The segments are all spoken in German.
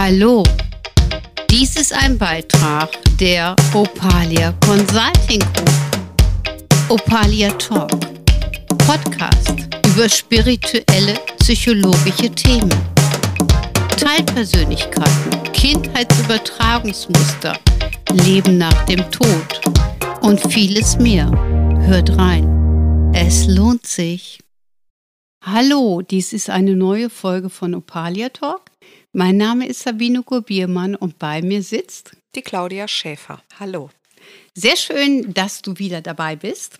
Hallo, dies ist ein Beitrag der Opalia Consulting Group. Opalia Talk, Podcast über spirituelle, psychologische Themen. Teilpersönlichkeiten, Kindheitsübertragungsmuster, Leben nach dem Tod und vieles mehr. Hört rein. Es lohnt sich. Hallo, dies ist eine neue Folge von Opalia Talk. Mein Name ist Sabine Gurbiermann und bei mir sitzt die Claudia Schäfer. Hallo. Sehr schön, dass du wieder dabei bist.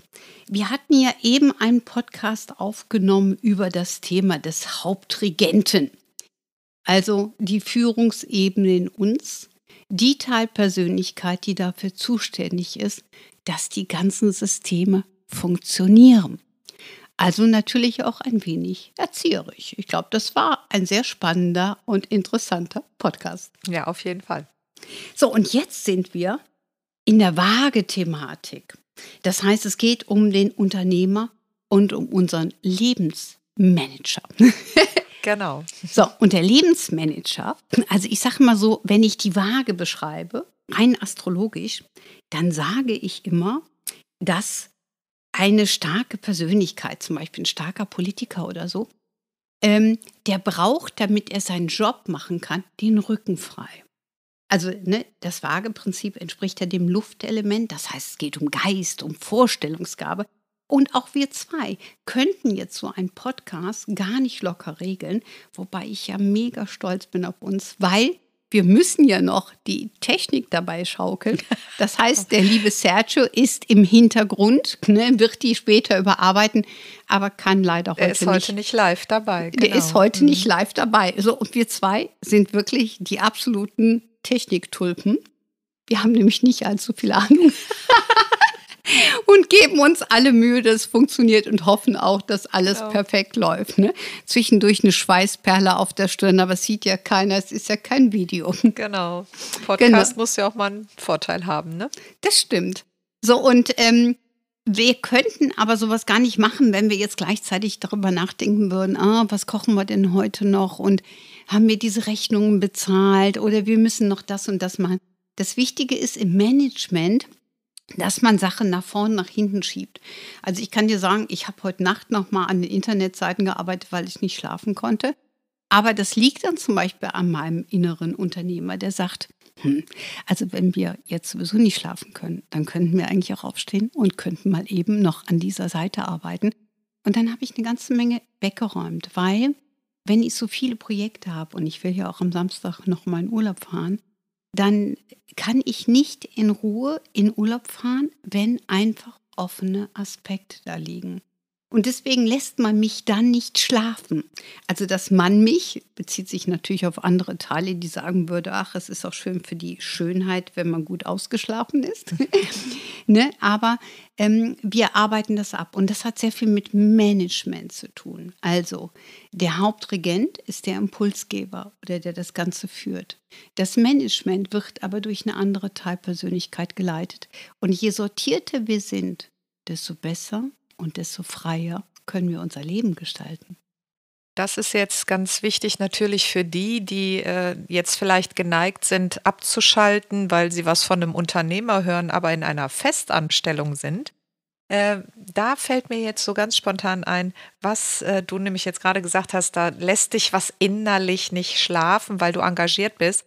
Wir hatten ja eben einen Podcast aufgenommen über das Thema des Hauptregenten. Also die Führungsebene in uns, die Teilpersönlichkeit, die dafür zuständig ist, dass die ganzen Systeme funktionieren. Also natürlich auch ein wenig erzieherisch. Ich glaube, das war ein sehr spannender und interessanter Podcast. Ja, auf jeden Fall. So, und jetzt sind wir in der Waage-Thematik. Das heißt, es geht um den Unternehmer und um unseren Lebensmanager. Genau. So, und der Lebensmanager, also ich sage mal so, wenn ich die Waage beschreibe, rein astrologisch, dann sage ich immer, dass eine starke Persönlichkeit, zum Beispiel ein starker Politiker oder so, ähm, der braucht, damit er seinen Job machen kann, den Rücken frei. Also ne, das Waageprinzip entspricht ja dem Luftelement, das heißt es geht um Geist, um Vorstellungsgabe. Und auch wir zwei könnten jetzt so einen Podcast gar nicht locker regeln, wobei ich ja mega stolz bin auf uns, weil wir müssen ja noch die Technik dabei schaukeln. Das heißt, der liebe Sergio ist im Hintergrund, ne, wird die später überarbeiten, aber kann leider heute nicht. Der ist heute nicht live dabei. Genau. Der ist heute mhm. nicht live dabei. So, und wir zwei sind wirklich die absoluten Techniktulpen. Wir haben nämlich nicht allzu viel Ahnung. und geben uns alle Mühe, dass es funktioniert und hoffen auch, dass alles genau. perfekt läuft. Ne? Zwischendurch eine Schweißperle auf der Stirn, aber es sieht ja keiner, es ist ja kein Video. Genau. Podcast genau. muss ja auch mal einen Vorteil haben, ne? Das stimmt. So, und ähm, wir könnten aber sowas gar nicht machen, wenn wir jetzt gleichzeitig darüber nachdenken würden, ah, was kochen wir denn heute noch und haben wir diese Rechnungen bezahlt oder wir müssen noch das und das machen. Das Wichtige ist im Management, dass man Sachen nach vorne, nach hinten schiebt. Also ich kann dir sagen, ich habe heute Nacht noch mal an den Internetseiten gearbeitet, weil ich nicht schlafen konnte. Aber das liegt dann zum Beispiel an meinem inneren Unternehmer, der sagt, hm, also wenn wir jetzt sowieso nicht schlafen können, dann könnten wir eigentlich auch aufstehen und könnten mal eben noch an dieser Seite arbeiten. Und dann habe ich eine ganze Menge weggeräumt, weil wenn ich so viele Projekte habe und ich will ja auch am Samstag noch mal in Urlaub fahren, dann kann ich nicht in Ruhe in Urlaub fahren, wenn einfach offene Aspekte da liegen. Und deswegen lässt man mich dann nicht schlafen. Also dass man mich, bezieht sich natürlich auf andere Teile, die sagen würde, ach, es ist auch schön für die Schönheit, wenn man gut ausgeschlafen ist. ne? Aber ähm, wir arbeiten das ab und das hat sehr viel mit Management zu tun. Also der Hauptregent ist der Impulsgeber oder der das Ganze führt. Das Management wird aber durch eine andere Teilpersönlichkeit geleitet. Und je sortierter wir sind, desto besser und desto freier können wir unser Leben gestalten. Das ist jetzt ganz wichtig natürlich für die, die äh, jetzt vielleicht geneigt sind, abzuschalten, weil sie was von einem Unternehmer hören, aber in einer Festanstellung sind. Äh, da fällt mir jetzt so ganz spontan ein, was äh, du nämlich jetzt gerade gesagt hast, da lässt dich was innerlich nicht schlafen, weil du engagiert bist.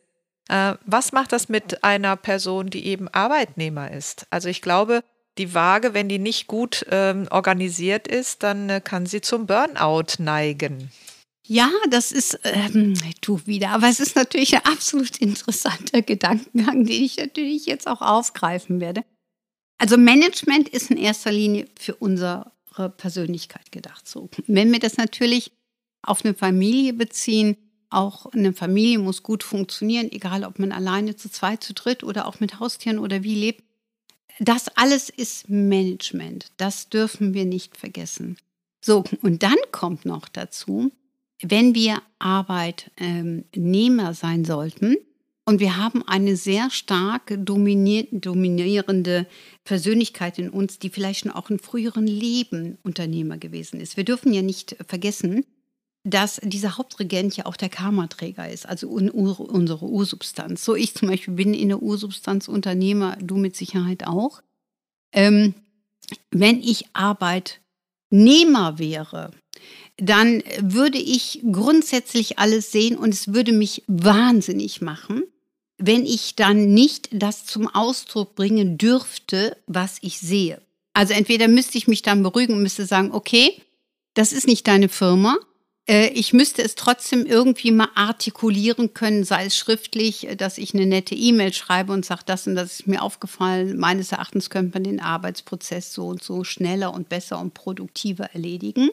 Äh, was macht das mit einer Person, die eben Arbeitnehmer ist? Also ich glaube, die Waage, wenn die nicht gut ähm, organisiert ist, dann äh, kann sie zum Burnout neigen. Ja, das ist, ähm, du wieder, aber es ist natürlich ein absolut interessanter Gedankengang, den ich natürlich jetzt auch aufgreifen werde. Also Management ist in erster Linie für unsere Persönlichkeit gedacht. So, wenn wir das natürlich auf eine Familie beziehen, auch eine Familie muss gut funktionieren, egal ob man alleine zu zweit, zu dritt oder auch mit Haustieren oder wie lebt. Das alles ist Management. Das dürfen wir nicht vergessen. So, und dann kommt noch dazu, wenn wir Arbeitnehmer sein sollten und wir haben eine sehr stark dominierende Persönlichkeit in uns, die vielleicht schon auch in früheren Leben Unternehmer gewesen ist. Wir dürfen ja nicht vergessen, dass dieser Hauptregent ja auch der Karmaträger ist, also unsere Ursubstanz. So ich zum Beispiel bin in der Ursubstanz Unternehmer, du mit Sicherheit auch. Ähm, wenn ich Arbeitnehmer wäre, dann würde ich grundsätzlich alles sehen und es würde mich wahnsinnig machen, wenn ich dann nicht das zum Ausdruck bringen dürfte, was ich sehe. Also entweder müsste ich mich dann beruhigen und müsste sagen, okay, das ist nicht deine Firma. Äh, ich müsste es trotzdem irgendwie mal artikulieren können, sei es schriftlich, dass ich eine nette E-Mail schreibe und sage, das und das ist mir aufgefallen. Meines Erachtens könnte man den Arbeitsprozess so und so schneller und besser und produktiver erledigen.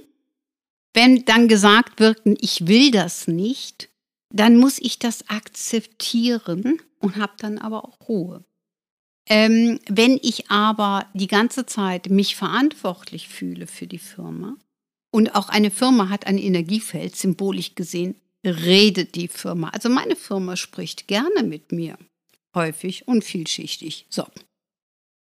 Wenn dann gesagt wird, ich will das nicht, dann muss ich das akzeptieren und habe dann aber auch Ruhe. Ähm, wenn ich aber die ganze Zeit mich verantwortlich fühle für die Firma und auch eine Firma hat ein Energiefeld, symbolisch gesehen, redet die Firma. Also meine Firma spricht gerne mit mir, häufig und vielschichtig. So.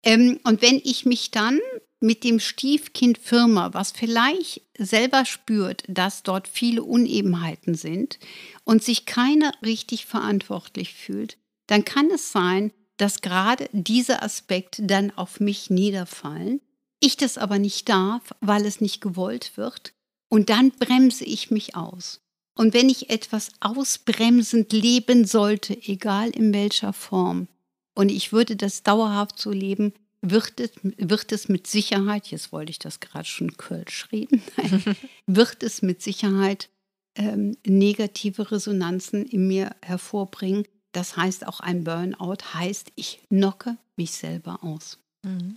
Ähm, und wenn ich mich dann mit dem Stiefkind Firma, was vielleicht selber spürt, dass dort viele Unebenheiten sind und sich keiner richtig verantwortlich fühlt, dann kann es sein, dass gerade diese Aspekte dann auf mich niederfallen, ich das aber nicht darf, weil es nicht gewollt wird, und dann bremse ich mich aus. Und wenn ich etwas ausbremsend leben sollte, egal in welcher Form, und ich würde das dauerhaft so leben, wird es, wird es mit Sicherheit, jetzt wollte ich das gerade schon Kölsch reden, wird es mit Sicherheit ähm, negative Resonanzen in mir hervorbringen. Das heißt, auch ein Burnout heißt, ich knocke mich selber aus. Mhm.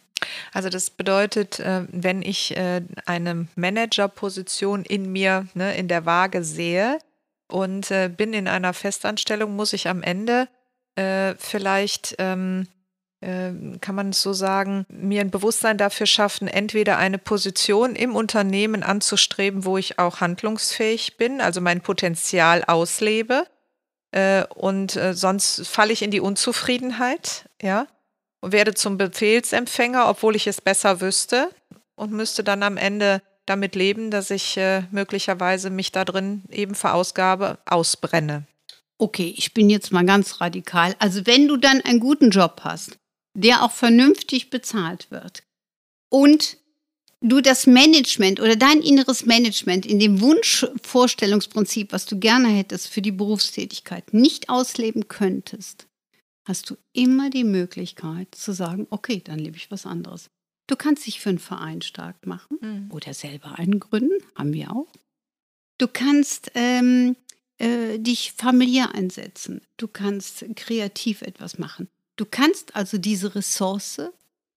Also das bedeutet, äh, wenn ich äh, eine Managerposition in mir, ne, in der Waage sehe und äh, bin in einer Festanstellung, muss ich am Ende vielleicht ähm, kann man es so sagen, mir ein Bewusstsein dafür schaffen, entweder eine Position im Unternehmen anzustreben, wo ich auch handlungsfähig bin, also mein Potenzial auslebe. Und sonst falle ich in die Unzufriedenheit, ja, und werde zum Befehlsempfänger, obwohl ich es besser wüsste und müsste dann am Ende damit leben, dass ich äh, möglicherweise mich da drin eben verausgabe, ausbrenne. Okay, ich bin jetzt mal ganz radikal. Also wenn du dann einen guten Job hast, der auch vernünftig bezahlt wird und du das Management oder dein inneres Management in dem Wunschvorstellungsprinzip, was du gerne hättest für die Berufstätigkeit, nicht ausleben könntest, hast du immer die Möglichkeit zu sagen, okay, dann lebe ich was anderes. Du kannst dich für einen Verein stark machen mhm. oder selber einen gründen, haben wir auch. Du kannst ähm, äh, dich familiär einsetzen. Du kannst kreativ etwas machen. Du kannst also diese Ressource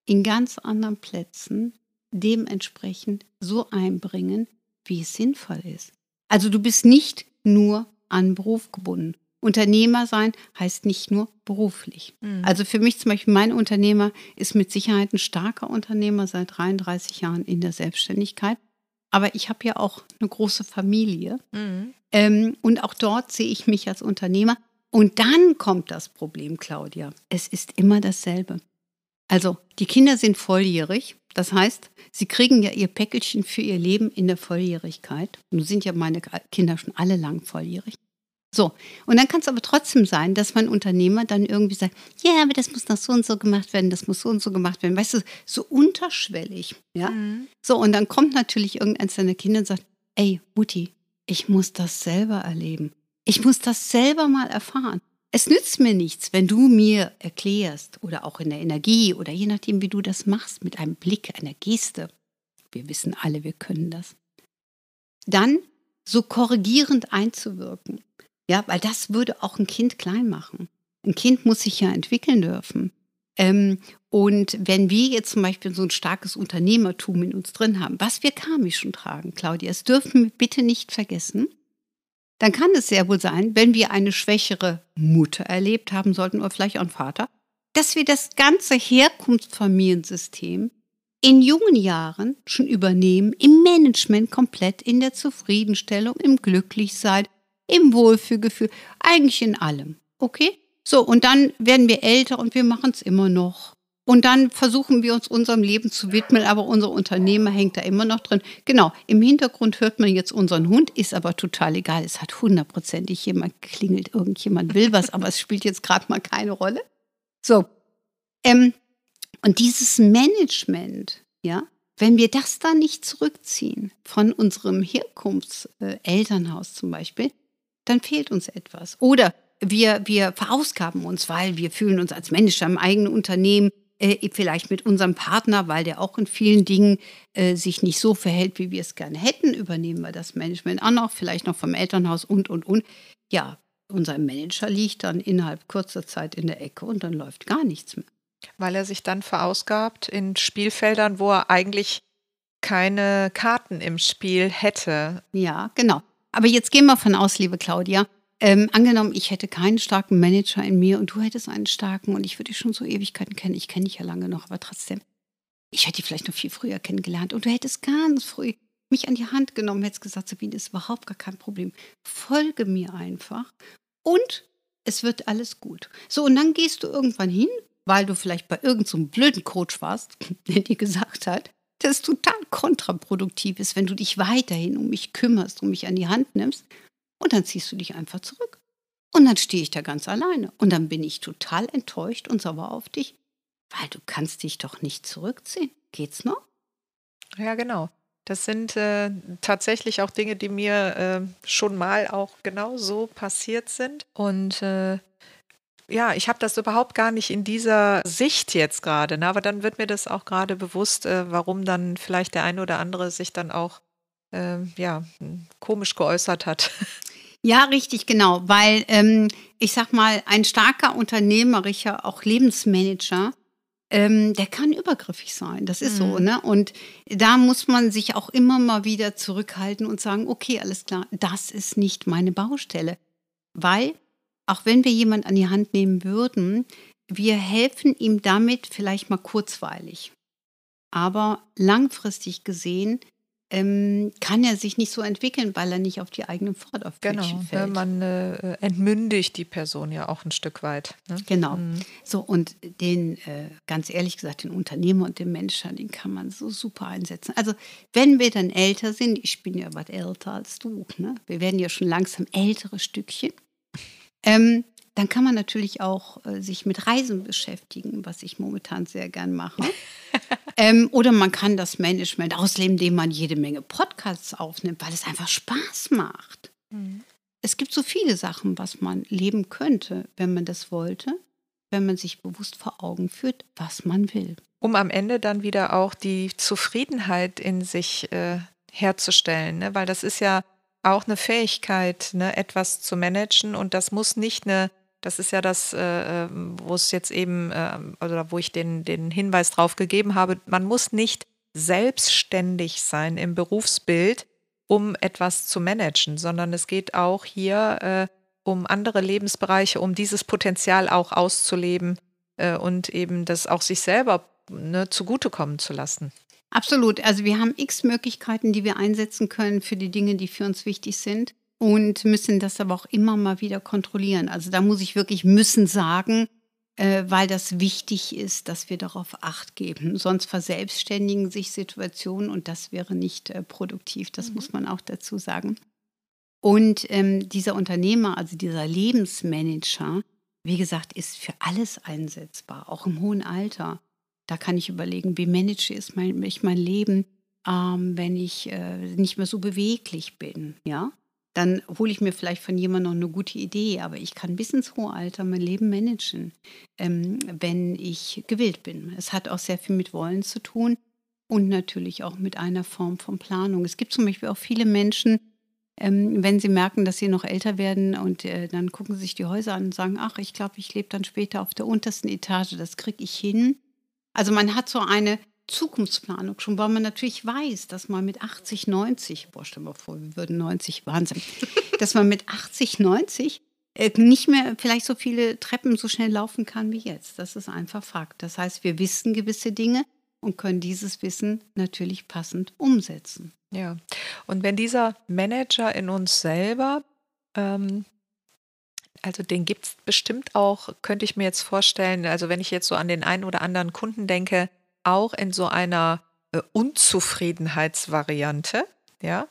in ganz anderen Plätzen dementsprechend so einbringen, wie es sinnvoll ist. Also du bist nicht nur an Beruf gebunden. Unternehmer sein heißt nicht nur beruflich. Mhm. Also für mich zum Beispiel, mein Unternehmer ist mit Sicherheit ein starker Unternehmer seit 33 Jahren in der Selbstständigkeit. Aber ich habe ja auch eine große Familie. Mhm. Ähm, und auch dort sehe ich mich als Unternehmer. Und dann kommt das Problem, Claudia. Es ist immer dasselbe. Also, die Kinder sind volljährig. Das heißt, sie kriegen ja ihr Päckelchen für ihr Leben in der Volljährigkeit. Nun sind ja meine Kinder schon alle lang volljährig. So, und dann kann es aber trotzdem sein, dass mein Unternehmer dann irgendwie sagt, ja, aber das muss noch so und so gemacht werden, das muss so und so gemacht werden. Weißt du, so unterschwellig. Ja. Mhm. So, und dann kommt natürlich irgendeins seiner Kinder und sagt, ey, Mutti, ich muss das selber erleben. Ich muss das selber mal erfahren. Es nützt mir nichts, wenn du mir erklärst oder auch in der Energie oder je nachdem, wie du das machst, mit einem Blick, einer Geste. Wir wissen alle, wir können das. Dann so korrigierend einzuwirken. Ja, weil das würde auch ein Kind klein machen. Ein Kind muss sich ja entwickeln dürfen. Ähm, und wenn wir jetzt zum Beispiel so ein starkes Unternehmertum in uns drin haben, was wir karmisch schon tragen, Claudia, es dürfen wir bitte nicht vergessen, dann kann es sehr wohl sein, wenn wir eine schwächere Mutter erlebt haben sollten oder vielleicht auch einen Vater, dass wir das ganze Herkunftsfamiliensystem in jungen Jahren schon übernehmen, im Management komplett, in der Zufriedenstellung, im Glücklichsein, im Wohlfühlgefühl, eigentlich in allem. Okay? So, und dann werden wir älter und wir machen es immer noch. Und dann versuchen wir uns unserem Leben zu widmen, aber unser Unternehmer hängt da immer noch drin. Genau, im Hintergrund hört man jetzt unseren Hund, ist aber total egal. Es hat hundertprozentig jemand geklingelt, irgendjemand will was, aber es spielt jetzt gerade mal keine Rolle. So, ähm, und dieses Management, ja, wenn wir das da nicht zurückziehen von unserem Herkunftselternhaus zum Beispiel, dann fehlt uns etwas. Oder wir, wir verausgaben uns, weil wir fühlen uns als Manager im eigenen Unternehmen, äh, vielleicht mit unserem Partner, weil der auch in vielen Dingen äh, sich nicht so verhält, wie wir es gerne hätten, übernehmen wir das Management auch noch, vielleicht noch vom Elternhaus und, und, und. Ja, unser Manager liegt dann innerhalb kurzer Zeit in der Ecke und dann läuft gar nichts mehr. Weil er sich dann verausgabt in Spielfeldern, wo er eigentlich keine Karten im Spiel hätte. Ja, genau. Aber jetzt gehen wir von aus, liebe Claudia. Ähm, angenommen, ich hätte keinen starken Manager in mir und du hättest einen starken und ich würde dich schon so Ewigkeiten kennen. Ich kenne dich ja lange noch, aber trotzdem. Ich hätte dich vielleicht noch viel früher kennengelernt und du hättest ganz früh mich an die Hand genommen, hättest gesagt, Sabine, ist überhaupt gar kein Problem. Folge mir einfach und es wird alles gut. So, und dann gehst du irgendwann hin weil du vielleicht bei irgendeinem so blöden Coach warst, der dir gesagt hat, dass es total kontraproduktiv ist, wenn du dich weiterhin um mich kümmerst, um mich an die Hand nimmst. Und dann ziehst du dich einfach zurück. Und dann stehe ich da ganz alleine. Und dann bin ich total enttäuscht und sauer auf dich, weil du kannst dich doch nicht zurückziehen. Geht's noch? Ja, genau. Das sind äh, tatsächlich auch Dinge, die mir äh, schon mal auch genau so passiert sind. Und äh, ja, ich habe das überhaupt gar nicht in dieser Sicht jetzt gerade, ne? aber dann wird mir das auch gerade bewusst, äh, warum dann vielleicht der eine oder andere sich dann auch äh, ja, komisch geäußert hat. Ja, richtig, genau, weil ähm, ich sag mal, ein starker unternehmerischer, auch Lebensmanager, ähm, der kann übergriffig sein. Das ist mhm. so, ne? Und da muss man sich auch immer mal wieder zurückhalten und sagen, okay, alles klar, das ist nicht meine Baustelle. Weil auch wenn wir jemand an die Hand nehmen würden, wir helfen ihm damit vielleicht mal kurzweilig. Aber langfristig gesehen ähm, kann er sich nicht so entwickeln, weil er nicht auf die eigenen Forderungen genau, fällt. Genau, man äh, entmündigt die Person ja auch ein Stück weit. Ne? Genau. Mhm. So, und den, äh, ganz ehrlich gesagt, den Unternehmer und den Menschen, den kann man so super einsetzen. Also, wenn wir dann älter sind, ich bin ja was älter als du, ne? wir werden ja schon langsam ältere Stückchen. Ähm, dann kann man natürlich auch äh, sich mit Reisen beschäftigen, was ich momentan sehr gern mache. ähm, oder man kann das Management ausleben, indem man jede Menge Podcasts aufnimmt, weil es einfach Spaß macht. Mhm. Es gibt so viele Sachen, was man leben könnte, wenn man das wollte, wenn man sich bewusst vor Augen führt, was man will. Um am Ende dann wieder auch die Zufriedenheit in sich äh, herzustellen, ne? weil das ist ja auch eine Fähigkeit, ne, etwas zu managen und das muss nicht eine, das ist ja das, äh, wo es jetzt eben, äh, oder wo ich den, den Hinweis drauf gegeben habe, man muss nicht selbstständig sein im Berufsbild, um etwas zu managen, sondern es geht auch hier äh, um andere Lebensbereiche, um dieses Potenzial auch auszuleben äh, und eben das auch sich selber ne, zugutekommen zu lassen. Absolut. Also wir haben x Möglichkeiten, die wir einsetzen können für die Dinge, die für uns wichtig sind und müssen das aber auch immer mal wieder kontrollieren. Also da muss ich wirklich müssen sagen, äh, weil das wichtig ist, dass wir darauf acht geben. Sonst verselbstständigen sich Situationen und das wäre nicht äh, produktiv. Das mhm. muss man auch dazu sagen. Und ähm, dieser Unternehmer, also dieser Lebensmanager, wie gesagt, ist für alles einsetzbar, auch im hohen Alter. Da kann ich überlegen, wie manage ich mein, ich mein Leben, ähm, wenn ich äh, nicht mehr so beweglich bin, ja? Dann hole ich mir vielleicht von jemandem noch eine gute Idee, aber ich kann bis ins hohe Alter mein Leben managen, ähm, wenn ich gewillt bin. Es hat auch sehr viel mit Wollen zu tun und natürlich auch mit einer Form von Planung. Es gibt zum Beispiel auch viele Menschen, ähm, wenn sie merken, dass sie noch älter werden und äh, dann gucken sie sich die Häuser an und sagen, ach, ich glaube, ich lebe dann später auf der untersten Etage, das kriege ich hin. Also man hat so eine Zukunftsplanung schon, weil man natürlich weiß, dass man mit 80, 90, boah, stell mal vor, wir würden 90, Wahnsinn, dass man mit 80, 90 äh, nicht mehr vielleicht so viele Treppen so schnell laufen kann wie jetzt. Das ist einfach Fakt. Das heißt, wir wissen gewisse Dinge und können dieses Wissen natürlich passend umsetzen. Ja, und wenn dieser Manager in uns selber ähm, Also den gibt es bestimmt auch, könnte ich mir jetzt vorstellen, also wenn ich jetzt so an den einen oder anderen Kunden denke, auch in so einer äh, Unzufriedenheitsvariante, ja,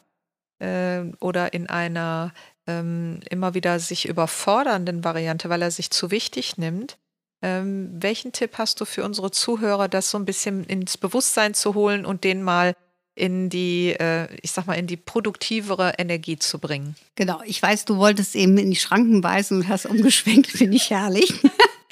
äh, oder in einer ähm, immer wieder sich überfordernden Variante, weil er sich zu wichtig nimmt. Ähm, welchen Tipp hast du für unsere Zuhörer, das so ein bisschen ins Bewusstsein zu holen und den mal in die, äh, ich sag mal, in die produktivere Energie zu bringen. Genau, ich weiß, du wolltest eben in die Schranken weisen und hast umgeschwenkt, finde ich herrlich.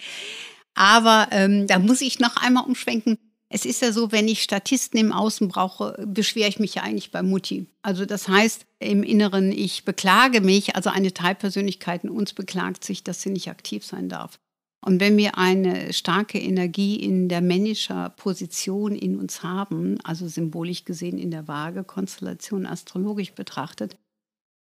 Aber ähm, da muss ich noch einmal umschwenken. Es ist ja so, wenn ich Statisten im Außen brauche, beschwere ich mich ja eigentlich bei Mutti. Also das heißt im Inneren, ich beklage mich, also eine Teilpersönlichkeit in uns beklagt sich, dass sie nicht aktiv sein darf. Und wenn wir eine starke Energie in der Manager-Position in uns haben, also symbolisch gesehen in der Waage-Konstellation astrologisch betrachtet,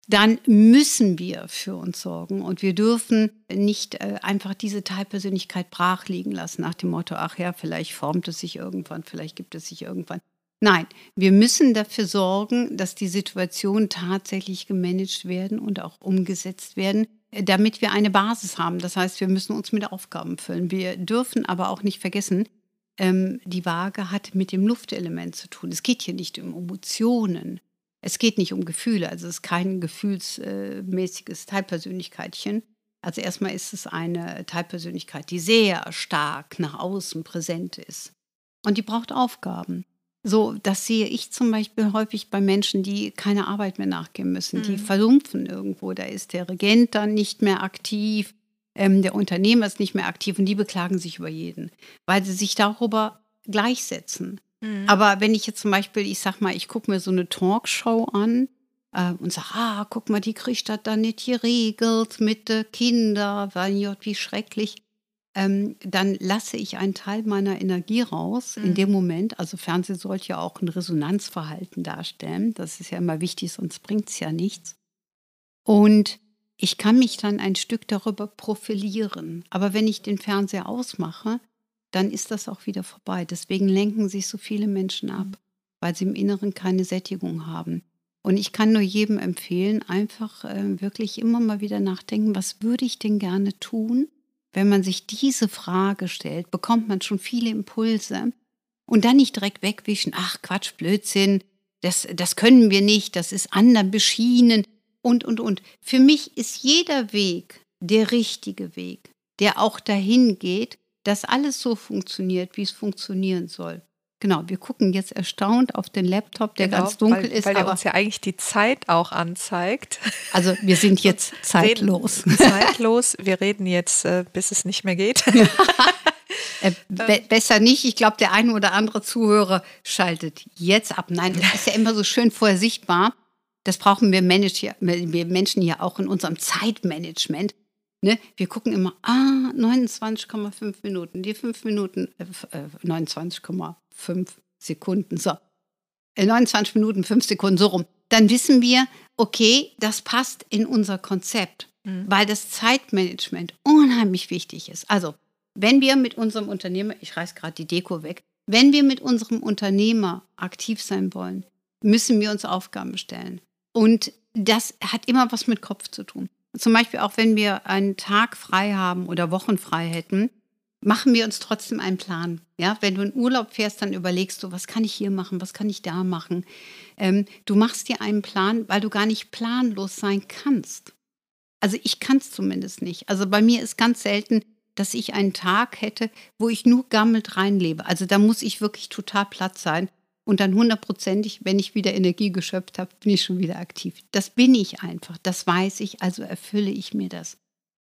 dann müssen wir für uns sorgen und wir dürfen nicht äh, einfach diese Teilpersönlichkeit brach liegen lassen nach dem Motto, ach ja, vielleicht formt es sich irgendwann, vielleicht gibt es sich irgendwann. Nein, wir müssen dafür sorgen, dass die Situationen tatsächlich gemanagt werden und auch umgesetzt werden, damit wir eine Basis haben. Das heißt, wir müssen uns mit Aufgaben füllen. Wir dürfen aber auch nicht vergessen, ähm, die Waage hat mit dem Luftelement zu tun. Es geht hier nicht um Emotionen. Es geht nicht um Gefühle. Also es ist kein gefühlsmäßiges Teilpersönlichkeitchen. Also erstmal ist es eine Teilpersönlichkeit, die sehr stark nach außen präsent ist. Und die braucht Aufgaben. So, das sehe ich zum Beispiel häufig bei Menschen, die keine Arbeit mehr nachgehen müssen. Mhm. Die versumpfen irgendwo. Da ist der Regent dann nicht mehr aktiv, ähm, der Unternehmer ist nicht mehr aktiv und die beklagen sich über jeden, weil sie sich darüber gleichsetzen. Mhm. Aber wenn ich jetzt zum Beispiel, ich sag mal, ich gucke mir so eine Talkshow an äh, und sage, ah, guck mal, die kriegt das da nicht geregelt mit den Kindern, weil wie schrecklich ähm, dann lasse ich einen Teil meiner Energie raus mhm. in dem Moment. Also Fernsehen sollte ja auch ein Resonanzverhalten darstellen. Das ist ja immer wichtig, sonst bringt es ja nichts. Und ich kann mich dann ein Stück darüber profilieren. Aber wenn ich den Fernseher ausmache, dann ist das auch wieder vorbei. Deswegen lenken sich so viele Menschen ab, mhm. weil sie im Inneren keine Sättigung haben. Und ich kann nur jedem empfehlen, einfach äh, wirklich immer mal wieder nachdenken, was würde ich denn gerne tun, wenn man sich diese Frage stellt, bekommt man schon viele Impulse und dann nicht direkt wegwischen, ach Quatsch, Blödsinn, das, das können wir nicht, das ist anderen beschienen und, und, und. Für mich ist jeder Weg der richtige Weg, der auch dahin geht, dass alles so funktioniert, wie es funktionieren soll. Genau, wir gucken jetzt erstaunt auf den Laptop, der genau, ganz dunkel weil, ist. Weil der uns ja eigentlich die Zeit auch anzeigt. Also wir sind jetzt zeitlos. zeitlos. Wir reden jetzt, äh, bis es nicht mehr geht. Äh, be besser nicht. Ich glaube, der eine oder andere Zuhörer schaltet jetzt ab. Nein, das ist ja immer so schön vorher sichtbar. Das brauchen wir Menschen ja auch in unserem Zeitmanagement. Ne? Wir gucken immer, ah, 29,5 Minuten. Die 5 Minuten, äh, 29,5 fünf Sekunden. So, 29 äh, Minuten, fünf Sekunden, so rum. Dann wissen wir, okay, das passt in unser Konzept, mhm. weil das Zeitmanagement unheimlich wichtig ist. Also, wenn wir mit unserem Unternehmer, ich reiß gerade die Deko weg, wenn wir mit unserem Unternehmer aktiv sein wollen, müssen wir uns Aufgaben stellen. Und das hat immer was mit Kopf zu tun. Zum Beispiel auch wenn wir einen Tag frei haben oder Wochen frei hätten, machen wir uns trotzdem einen Plan. Ja, wenn du in Urlaub fährst, dann überlegst du, was kann ich hier machen, was kann ich da machen. Ähm, du machst dir einen Plan, weil du gar nicht planlos sein kannst. Also ich kann es zumindest nicht. Also bei mir ist ganz selten, dass ich einen Tag hätte, wo ich nur gammelt reinlebe. Also da muss ich wirklich total platt sein. Und dann hundertprozentig, wenn ich wieder Energie geschöpft habe, bin ich schon wieder aktiv. Das bin ich einfach, das weiß ich, also erfülle ich mir das.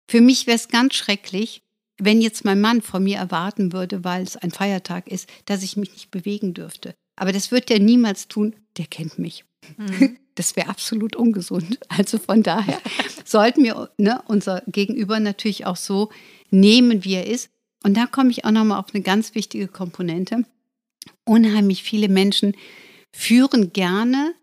Für mich wäre es ganz schrecklich, wenn jetzt mein Mann von mir erwarten würde, weil es ein Feiertag ist, dass ich mich nicht bewegen dürfte. Aber das wird er niemals tun, der kennt mich. Mhm. Das wäre absolut ungesund. Also von daher sollten wir ne, unser Gegenüber natürlich auch so nehmen, wie er ist. Und da komme ich auch nochmal auf eine ganz wichtige Komponente. Unheimlich viele Menschen führen gerne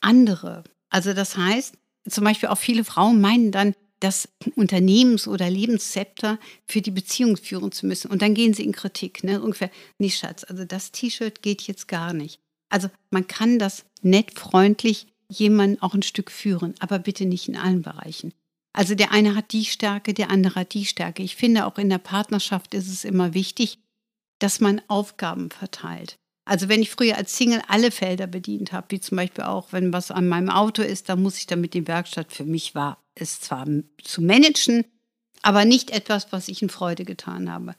andere. Also das heißt, zum Beispiel auch viele Frauen meinen dann, das Unternehmens- oder Lebenszepter für die Beziehung führen zu müssen. Und dann gehen sie in Kritik, ne? ungefähr, nee Schatz, also das T-Shirt geht jetzt gar nicht. Also man kann das nett, freundlich jemanden auch ein Stück führen, aber bitte nicht in allen Bereichen. Also der eine hat die Stärke, der andere hat die Stärke. Ich finde auch in der Partnerschaft ist es immer wichtig, dass man Aufgaben verteilt. Also wenn ich früher als Single alle Felder bedient habe, wie zum Beispiel auch, wenn was an meinem Auto ist, dann muss ich damit die Werkstatt. Für mich war es zwar zu managen, aber nicht etwas, was ich in Freude getan habe.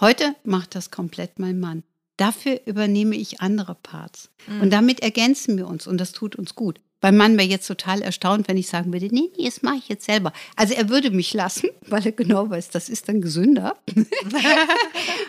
Heute macht das komplett mein Mann. Dafür übernehme ich andere Parts. Mhm. Und damit ergänzen wir uns und das tut uns gut. Mein Mann wäre jetzt total erstaunt, wenn ich sagen würde, nee, nee, das mache ich jetzt selber. Also er würde mich lassen, weil er genau weiß, das ist dann gesünder.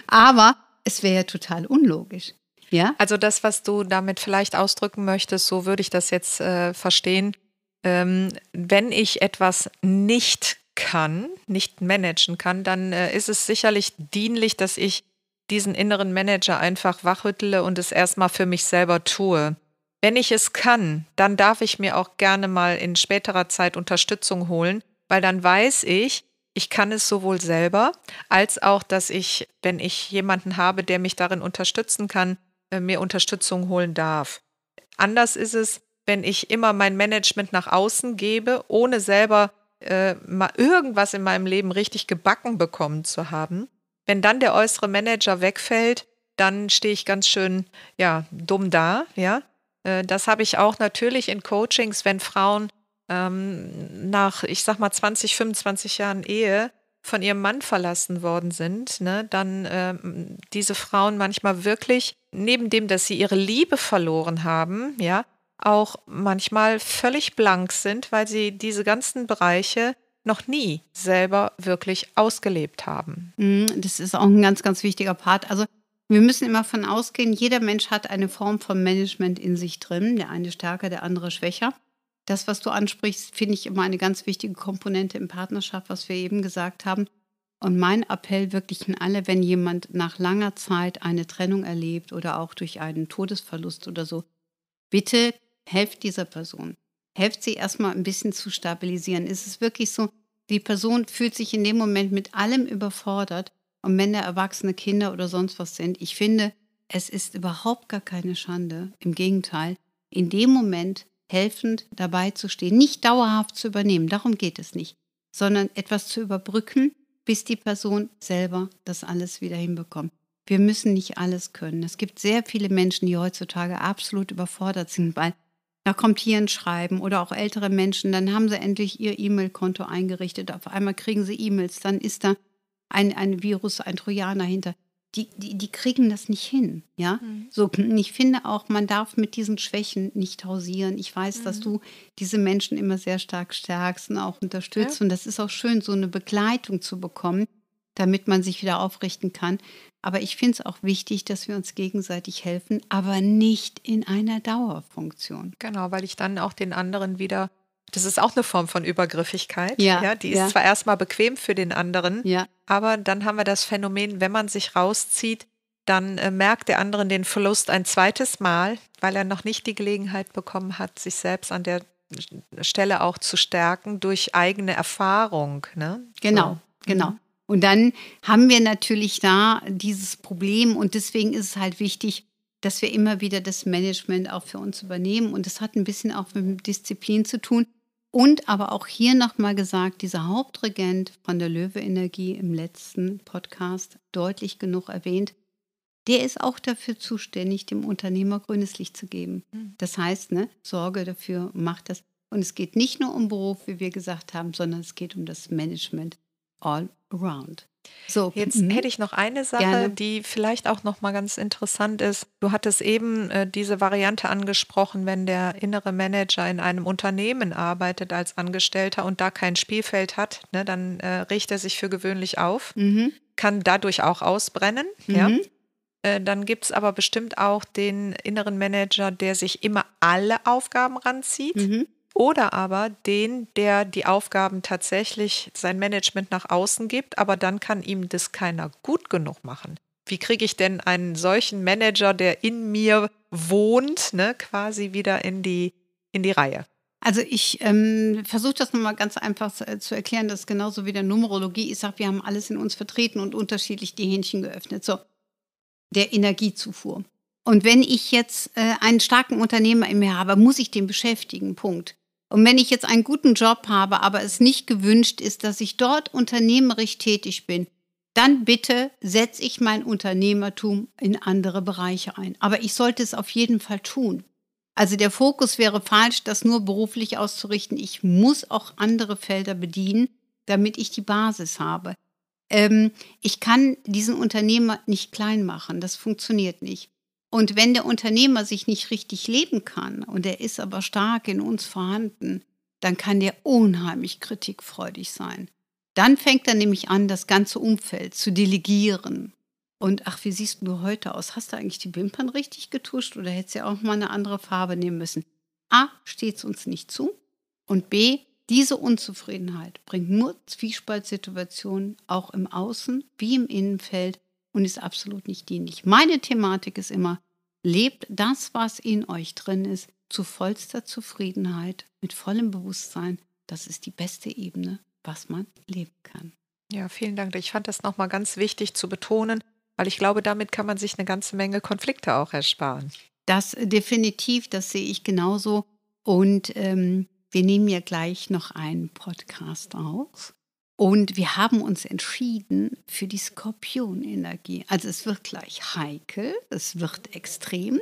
Aber es wäre ja total unlogisch. Ja? Also das, was du damit vielleicht ausdrücken möchtest, so würde ich das jetzt äh, verstehen. Ähm, wenn ich etwas nicht kann, nicht managen kann, dann äh, ist es sicherlich dienlich, dass ich diesen inneren Manager einfach wachrüttle und es erstmal für mich selber tue. Wenn ich es kann, dann darf ich mir auch gerne mal in späterer Zeit Unterstützung holen, weil dann weiß ich, ich kann es sowohl selber, als auch, dass ich, wenn ich jemanden habe, der mich darin unterstützen kann, äh, mir Unterstützung holen darf. Anders ist es, wenn ich immer mein Management nach außen gebe, ohne selber äh, mal irgendwas in meinem Leben richtig gebacken bekommen zu haben. Wenn dann der äußere Manager wegfällt, dann stehe ich ganz schön ja dumm da, ja. Äh, das habe ich auch natürlich in Coachings, wenn Frauen ähm, nach, ich sag mal, 20, 25 Jahren Ehe von ihrem Mann verlassen worden sind, ne, dann äh, diese Frauen manchmal wirklich, neben dem, dass sie ihre Liebe verloren haben, ja, auch manchmal völlig blank sind, weil sie diese ganzen Bereiche noch nie selber wirklich ausgelebt haben. Mhm, das ist auch ein ganz, ganz wichtiger Part. Also wir müssen immer von ausgehen, jeder Mensch hat eine Form von Management in sich drin, der eine stärker, der andere schwächer. Das, was du ansprichst, finde ich immer eine ganz wichtige Komponente im Partnerschaft, was wir eben gesagt haben. Und mein Appell wirklich an alle, wenn jemand nach langer Zeit eine Trennung erlebt oder auch durch einen Todesverlust oder so, bitte helft dieser Person. Helft sie erstmal ein bisschen zu stabilisieren. Ist es wirklich so, die Person fühlt sich in dem Moment mit allem überfordert und wenn da erwachsene Kinder oder sonst was sind, ich finde, es ist überhaupt gar keine Schande. Im Gegenteil, in dem Moment helfend dabei zu stehen, nicht dauerhaft zu übernehmen, darum geht es nicht, sondern etwas zu überbrücken, bis die Person selber das alles wieder hinbekommt. Wir müssen nicht alles können. Es gibt sehr viele Menschen, die heutzutage absolut überfordert sind, weil da kommt hier ein Schreiben oder auch ältere Menschen, dann haben sie endlich ihr E-Mail-Konto eingerichtet. Auf einmal kriegen sie E-Mails, dann ist da ein, ein Virus, ein Trojaner hinter die, die, die kriegen das nicht hin. Ja, mhm. so ich finde auch, man darf mit diesen Schwächen nicht hausieren. Ich weiß, mhm. dass du diese Menschen immer sehr stark stärkst und auch unterstützt. Ja. Und das ist auch schön, so eine Begleitung zu bekommen, damit man sich wieder aufrichten kann. Aber ich finde es auch wichtig, dass wir uns gegenseitig helfen, aber nicht in einer Dauerfunktion. Genau, weil ich dann auch den anderen wieder das ist auch eine Form von Übergriffigkeit. Ja, ja die ja. ist zwar erstmal bequem für den anderen, ja. aber dann haben wir das Phänomen, wenn man sich rauszieht, dann äh, merkt der andere den Verlust ein zweites Mal, weil er noch nicht die Gelegenheit bekommen hat, sich selbst an der Stelle auch zu stärken durch eigene Erfahrung. Ne? Genau, so. genau. Mhm. Und dann haben wir natürlich da dieses Problem und deswegen ist es halt wichtig, dass wir immer wieder das Management auch für uns übernehmen. Und das hat ein bisschen auch mit Disziplin zu tun. Und aber auch hier nochmal gesagt, dieser Hauptregent von der Löwe-Energie im letzten Podcast deutlich genug erwähnt, der ist auch dafür zuständig, dem Unternehmer grünes Licht zu geben. Hm. Das heißt, ne, Sorge dafür, macht das. Und es geht nicht nur um Beruf, wie wir gesagt haben, sondern es geht um das Management all around. So, jetzt mhm. hätte ich noch eine Sache, Gerne. die vielleicht auch noch mal ganz interessant ist. Du hattest eben äh, diese Variante angesprochen, wenn der innere Manager in einem Unternehmen arbeitet als Angestellter und da kein Spielfeld hat, ne, dann äh, riecht er sich für gewöhnlich auf, mhm. kann dadurch auch ausbrennen. Mhm. Ja. Äh, dann gibt es aber bestimmt auch den inneren Manager, der sich immer alle Aufgaben ranzieht. Oder aber den, der die Aufgaben tatsächlich sein Management nach außen gibt, aber dann kann ihm das keiner gut genug machen. Wie kriege ich denn einen solchen Manager, der in mir wohnt, ne, quasi wieder in die, in die Reihe? Also ich ähm, versuche das nochmal ganz einfach zu, zu erklären, das ist genauso wie der Numerologie. Ich sage, wir haben alles in uns vertreten und unterschiedlich die Hähnchen geöffnet. So, der Energiezufuhr. Und wenn ich jetzt äh, einen starken Unternehmer in mir habe, muss ich den beschäftigen, Punkt. Und wenn ich jetzt einen guten Job habe, aber es nicht gewünscht ist, dass ich dort unternehmerisch tätig bin, dann bitte setze ich mein Unternehmertum in andere Bereiche ein. Aber ich sollte es auf jeden Fall tun. Also der Fokus wäre falsch, das nur beruflich auszurichten. Ich muss auch andere Felder bedienen, damit ich die Basis habe. Ähm, ich kann diesen Unternehmer nicht klein machen. Das funktioniert nicht. Und wenn der Unternehmer sich nicht richtig leben kann und er ist aber stark in uns vorhanden, dann kann der unheimlich kritikfreudig sein. Dann fängt er nämlich an, das ganze Umfeld zu delegieren. Und ach, wie siehst du heute aus? Hast du eigentlich die Wimpern richtig getuscht oder hättest du ja auch mal eine andere Farbe nehmen müssen? A, steht es uns nicht zu. Und B, diese Unzufriedenheit bringt nur Zwiespaltsituationen auch im Außen wie im Innenfeld und ist absolut nicht dienlich. Meine Thematik ist immer, lebt das, was in euch drin ist, zu vollster Zufriedenheit, mit vollem Bewusstsein. Das ist die beste Ebene, was man leben kann. Ja, vielen Dank. Ich fand das nochmal ganz wichtig zu betonen, weil ich glaube, damit kann man sich eine ganze Menge Konflikte auch ersparen. Das definitiv, das sehe ich genauso. Und ähm, wir nehmen ja gleich noch einen Podcast auf. Und wir haben uns entschieden für die Skorpionenergie. Also es wird gleich heikel, es wird extrem,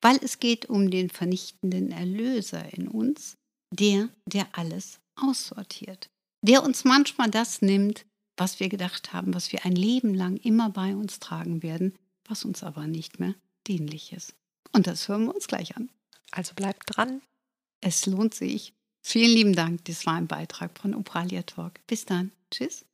weil es geht um den vernichtenden Erlöser in uns, der, der alles aussortiert, der uns manchmal das nimmt, was wir gedacht haben, was wir ein Leben lang immer bei uns tragen werden, was uns aber nicht mehr dienlich ist. Und das hören wir uns gleich an. Also bleibt dran. Es lohnt sich. Vielen lieben Dank. Das war ein Beitrag von Upralia Talk. Bis dann. Tschüss.